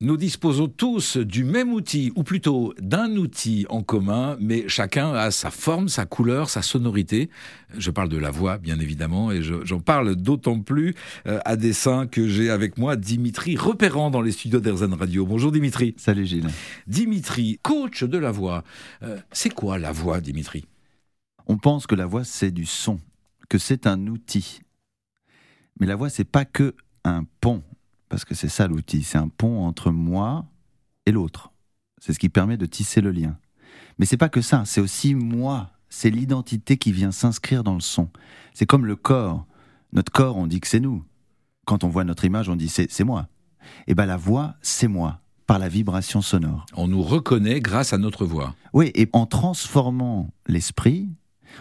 Nous disposons tous du même outil, ou plutôt d'un outil en commun, mais chacun a sa forme, sa couleur, sa sonorité. Je parle de la voix, bien évidemment, et j'en parle d'autant plus euh, à dessein que j'ai avec moi Dimitri repérant dans les studios d'Erzen Radio. Bonjour Dimitri. Salut Gilles. Dimitri, coach de la voix. Euh, c'est quoi la voix, Dimitri? On pense que la voix, c'est du son, que c'est un outil. Mais la voix, c'est pas que un pont parce que c'est ça l'outil, c'est un pont entre moi et l'autre. C'est ce qui permet de tisser le lien. Mais c'est pas que ça, c'est aussi moi, c'est l'identité qui vient s'inscrire dans le son. C'est comme le corps. Notre corps, on dit que c'est nous. Quand on voit notre image, on dit c'est moi. Et eh bien la voix, c'est moi, par la vibration sonore. On nous reconnaît grâce à notre voix. Oui, et en transformant l'esprit,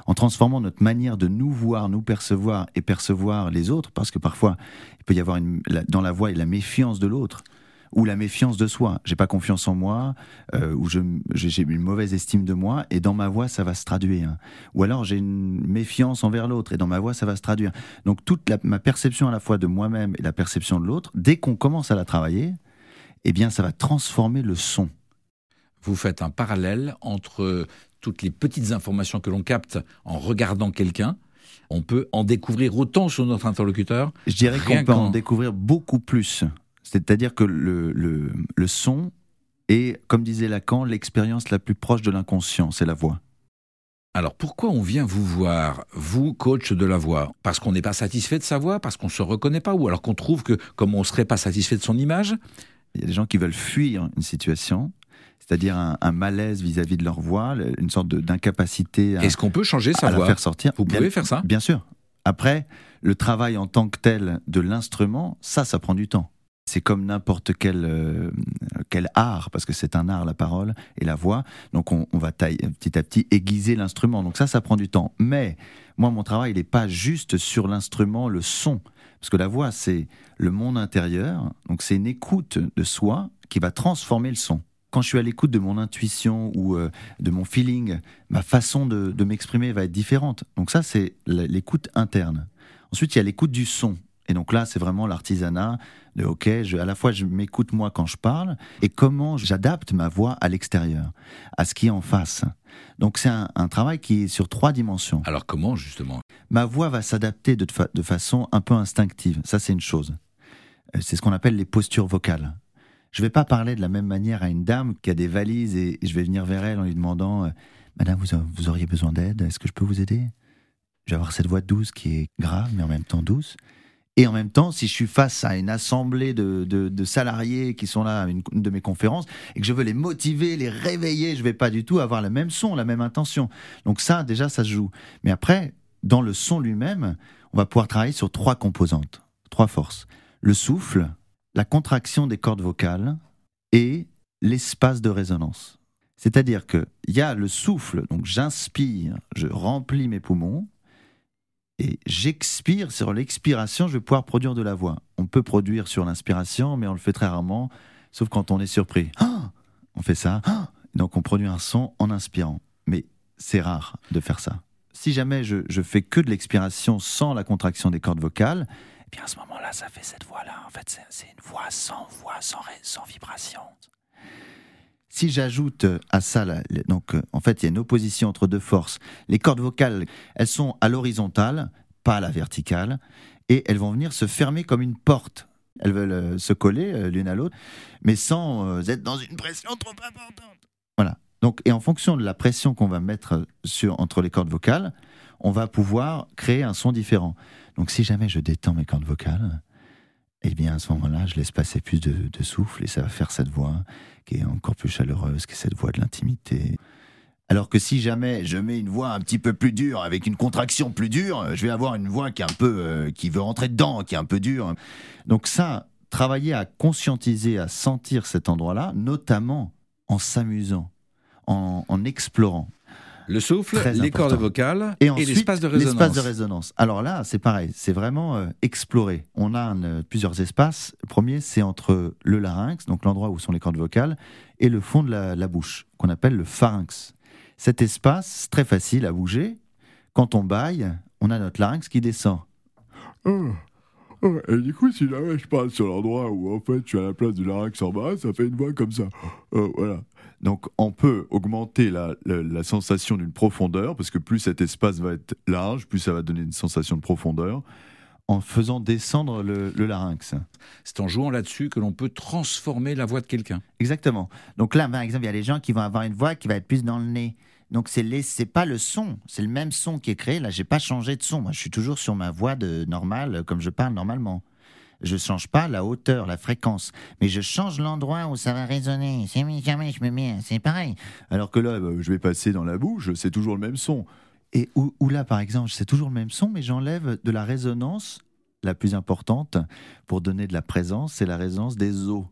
en transformant notre manière de nous voir, nous percevoir et percevoir les autres, parce que parfois il peut y avoir une, dans la voix la méfiance de l'autre ou la méfiance de soi. J'ai pas confiance en moi, euh, ou j'ai une mauvaise estime de moi, et dans ma voix ça va se traduire. Ou alors j'ai une méfiance envers l'autre, et dans ma voix ça va se traduire. Donc toute ma perception à la fois de moi-même et la perception de l'autre, dès qu'on commence à la travailler, eh bien ça va transformer le son. Vous faites un parallèle entre toutes les petites informations que l'on capte en regardant quelqu'un, on peut en découvrir autant sur notre interlocuteur. Je dirais qu'on peut en découvrir beaucoup plus. C'est-à-dire que le, le, son est, comme disait Lacan, l'expérience la plus proche de l'inconscient, c'est la voix. Alors pourquoi on vient vous voir, vous, coach de la voix? Parce qu'on n'est pas satisfait de sa voix, parce qu'on ne se reconnaît pas, ou alors qu'on trouve que comme on ne serait pas satisfait de son image? Il y a des gens qui veulent fuir une situation, c'est-à-dire un, malaise vis-à-vis de leur voix, une sorte d'incapacité. Est-ce qu'on peut changer sa voix faire sortir Vous pouvez faire ça Bien sûr. Après, le travail en tant que tel de l'instrument, ça, ça prend du temps. C'est comme n'importe quel, euh, quel art, parce que c'est un art, la parole et la voix. Donc on, va petit à petit aiguiser l'instrument. Donc ça, ça prend du temps. Mais moi, mon travail, il n'est pas juste sur l'instrument, le son. Parce que la voix, c'est le monde intérieur. Donc c'est une écoute de soi qui va transformer le son quand je suis à l'écoute de mon intuition ou euh, de mon feeling, ma façon de, m'exprimer va être différente. Donc ça, c'est l'écoute interne. Ensuite, il y a l'écoute du son. Et donc là, c'est vraiment l'artisanat de OK, je, à la fois je m'écoute moi quand je parle et comment j'adapte ma voix à l'extérieur, à ce qui est en face. Donc c'est un, travail qui est sur trois dimensions. Alors comment justement? Ma voix va s'adapter de, de façon un peu instinctive. Ça, c'est une chose. Euh, c'est ce qu'on appelle les postures vocales. Je vais pas parler de la même manière à une dame qui a des valises et, je vais venir vers elle en lui demandant euh, Madame, vous, auriez besoin d'aide? Est-ce que je peux vous aider? Je vais avoir cette voix douce qui est grave, mais en même temps douce. Et en même temps, si je suis face à une assemblée de, salariés qui sont là à une, de mes conférences et que je veux les motiver, les réveiller, je vais pas du tout avoir le même son, la même intention. Donc ça, déjà, ça se joue. Mais après, dans le son lui-même, on va pouvoir travailler sur trois composantes, trois forces. Le souffle, la contraction des cordes vocales et l'espace de résonance. C'est-à-dire qu'il y a le souffle, donc j'inspire, je remplis mes poumons, et j'expire, sur l'expiration, je vais pouvoir produire de la voix. On peut produire sur l'inspiration, mais on le fait très rarement, sauf quand on est surpris. Ah on fait ça, ah donc on produit un son en inspirant. Mais c'est rare de faire ça. Si jamais je, je fais que de l'expiration sans la contraction des cordes vocales, et bien à ce moment-là, ça fait cette voix-là. En fait, c'est une voix sans voix, sans, sans vibration. Si j'ajoute à ça, donc en fait, il y a une opposition entre deux forces. Les cordes vocales, elles sont à l'horizontale, pas à la verticale, et elles vont venir se fermer comme une porte. Elles veulent euh, se coller euh, l'une à l'autre, mais sans euh, être dans une pression trop importante. Voilà. Donc, et en fonction de la pression qu'on va mettre sur, entre les cordes vocales, on va pouvoir créer un son différent. Donc si jamais je détends mes cordes vocales, eh bien à ce moment-là, je laisse passer plus de, souffle et ça va faire cette voix qui est encore plus chaleureuse, qui est cette voix de l'intimité. Alors que si jamais je mets une voix un petit peu plus dure, avec une contraction plus dure, je vais avoir une voix qui est un peu, euh, qui veut rentrer dedans, qui est un peu dure. Donc ça, travailler à conscientiser, à sentir cet endroit-là, notamment en s'amusant, en explorant. Le souffle, les cordes vocales et, l'espace de résonance. L'espace de résonance. Alors là, c'est pareil, c'est vraiment euh, explorer. On a euh, plusieurs espaces. Le premier, c'est entre le larynx, donc l'endroit où sont les cordes vocales, et le fond de la, bouche, qu'on appelle le pharynx. Cet espace, très facile à bouger. Quand on baille, on a notre larynx qui descend. Et du coup, si jamais je parle sur l'endroit où en fait je suis à la place du larynx en bas, ça fait une voix comme ça. Euh, voilà. Donc on peut augmenter la, la, sensation d'une profondeur, parce que plus cet espace va être large, plus ça va donner une sensation de profondeur, en faisant descendre le, le larynx. C'est en jouant là-dessus que l'on peut transformer la voix de quelqu'un. Exactement. Donc là, par exemple, il y a des gens qui vont avoir une voix qui va être plus dans le nez. Donc c'est c'est pas le son, c'est le même son qui est créé. Là, j'ai pas changé de son. Moi, je suis toujours sur ma voix de normale, comme je parle normalement. Je change pas la hauteur, la fréquence, mais je change l'endroit où ça va résonner. C'est jamais je me mets, c'est pareil. Alors que là, bah, je vais passer dans la bouche, c'est toujours le même son. Et où, où là, par exemple, c'est toujours le même son, mais j'enlève de la résonance. La plus importante pour donner de la présence, c'est la résonance des os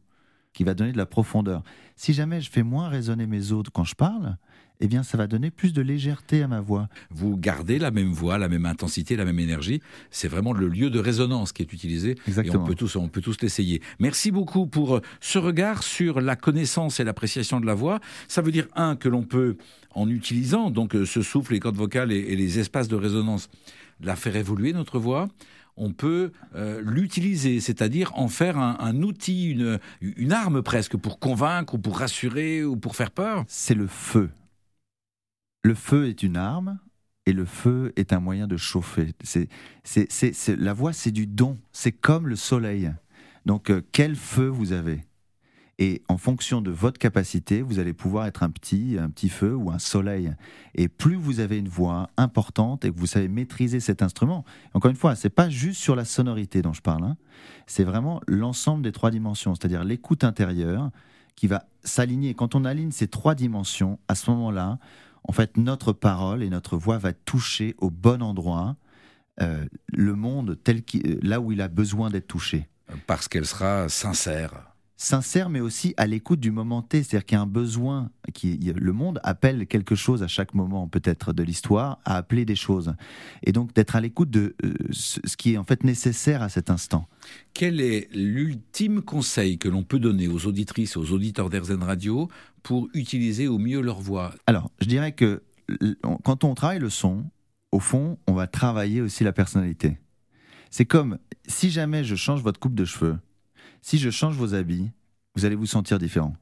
qui va donner de la profondeur. Si jamais je fais moins résonner mes os quand je parle, eh bien, ça va donner plus de légèreté à ma voix. Vous gardez la même voix, la même intensité, la même énergie. C'est vraiment le lieu de résonance qui est utilisé. Exactement. on peut tous, on peut tous l'essayer. Merci beaucoup pour euh, ce regard sur la connaissance et l'appréciation de la voix. Ça veut dire un que l'on peut, en utilisant donc euh, ce souffle, les cordes vocales et, les espaces de résonance, la faire évoluer notre voix on peut euh, l'utiliser, c'est-à-dire en faire un, outil, une, une, arme presque pour convaincre ou pour rassurer ou pour faire peur C'est le feu. Le feu est une arme et le feu est un moyen de chauffer. C'est, la voix, c'est du don. C'est comme le soleil. Donc, euh, quel feu vous avez? Et en fonction de votre capacité, vous allez pouvoir être un petit, un petit feu ou un soleil. Et plus vous avez une voix importante et que vous savez maîtriser cet instrument, encore une fois, c'est pas juste sur la sonorité dont je parle, hein. c'est vraiment l'ensemble des trois dimensions, c'est-à-dire l'écoute intérieure qui va s'aligner. Quand on aligne ces trois dimensions, à ce moment-là, en fait, notre parole et notre voix va toucher au bon endroit euh, le monde tel qu'il, là où il a besoin d'être touché. Parce qu'elle sera sincère. Sincère, mais aussi à l'écoute du moment T. C'est-à-dire qu'il y a un besoin, qui, le monde appelle quelque chose à chaque moment, peut-être, de l'histoire, à appeler des choses. Et donc d'être à l'écoute de euh, ce qui est en fait nécessaire à cet instant. Quel est l'ultime conseil que l'on peut donner aux auditrices aux auditeurs d'Airzen Radio pour utiliser au mieux leur voix? Alors, je dirais que quand on travaille le son, au fond, on va travailler aussi la personnalité. C'est comme si jamais je change votre coupe de cheveux, si je change vos habits, vous allez vous sentir différent.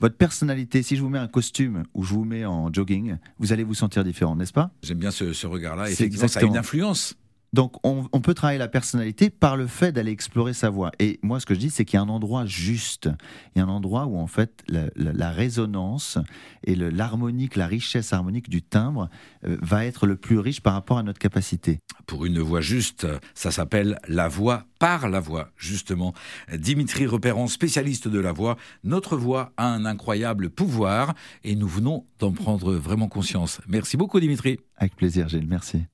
Votre personnalité, si je vous mets un costume ou je vous mets en jogging, vous allez vous sentir différent, n'est-ce pas? J'aime bien ce, regard-là. Effectivement, ça a une influence. Donc on, peut travailler la personnalité par le fait d'aller explorer sa voix. Et moi ce que je dis c'est qu'il y a un endroit juste, il y a un endroit où en fait la, résonance et l'harmonique, la richesse harmonique du timbre euh, va être le plus riche par rapport à notre capacité. Pour une voix juste, ça s'appelle la voix par la voix, justement. Dimitri Repérant, spécialiste de la voix, notre voix a un incroyable pouvoir et nous venons d'en prendre vraiment conscience. Merci beaucoup Dimitri. Avec plaisir Gilles, merci.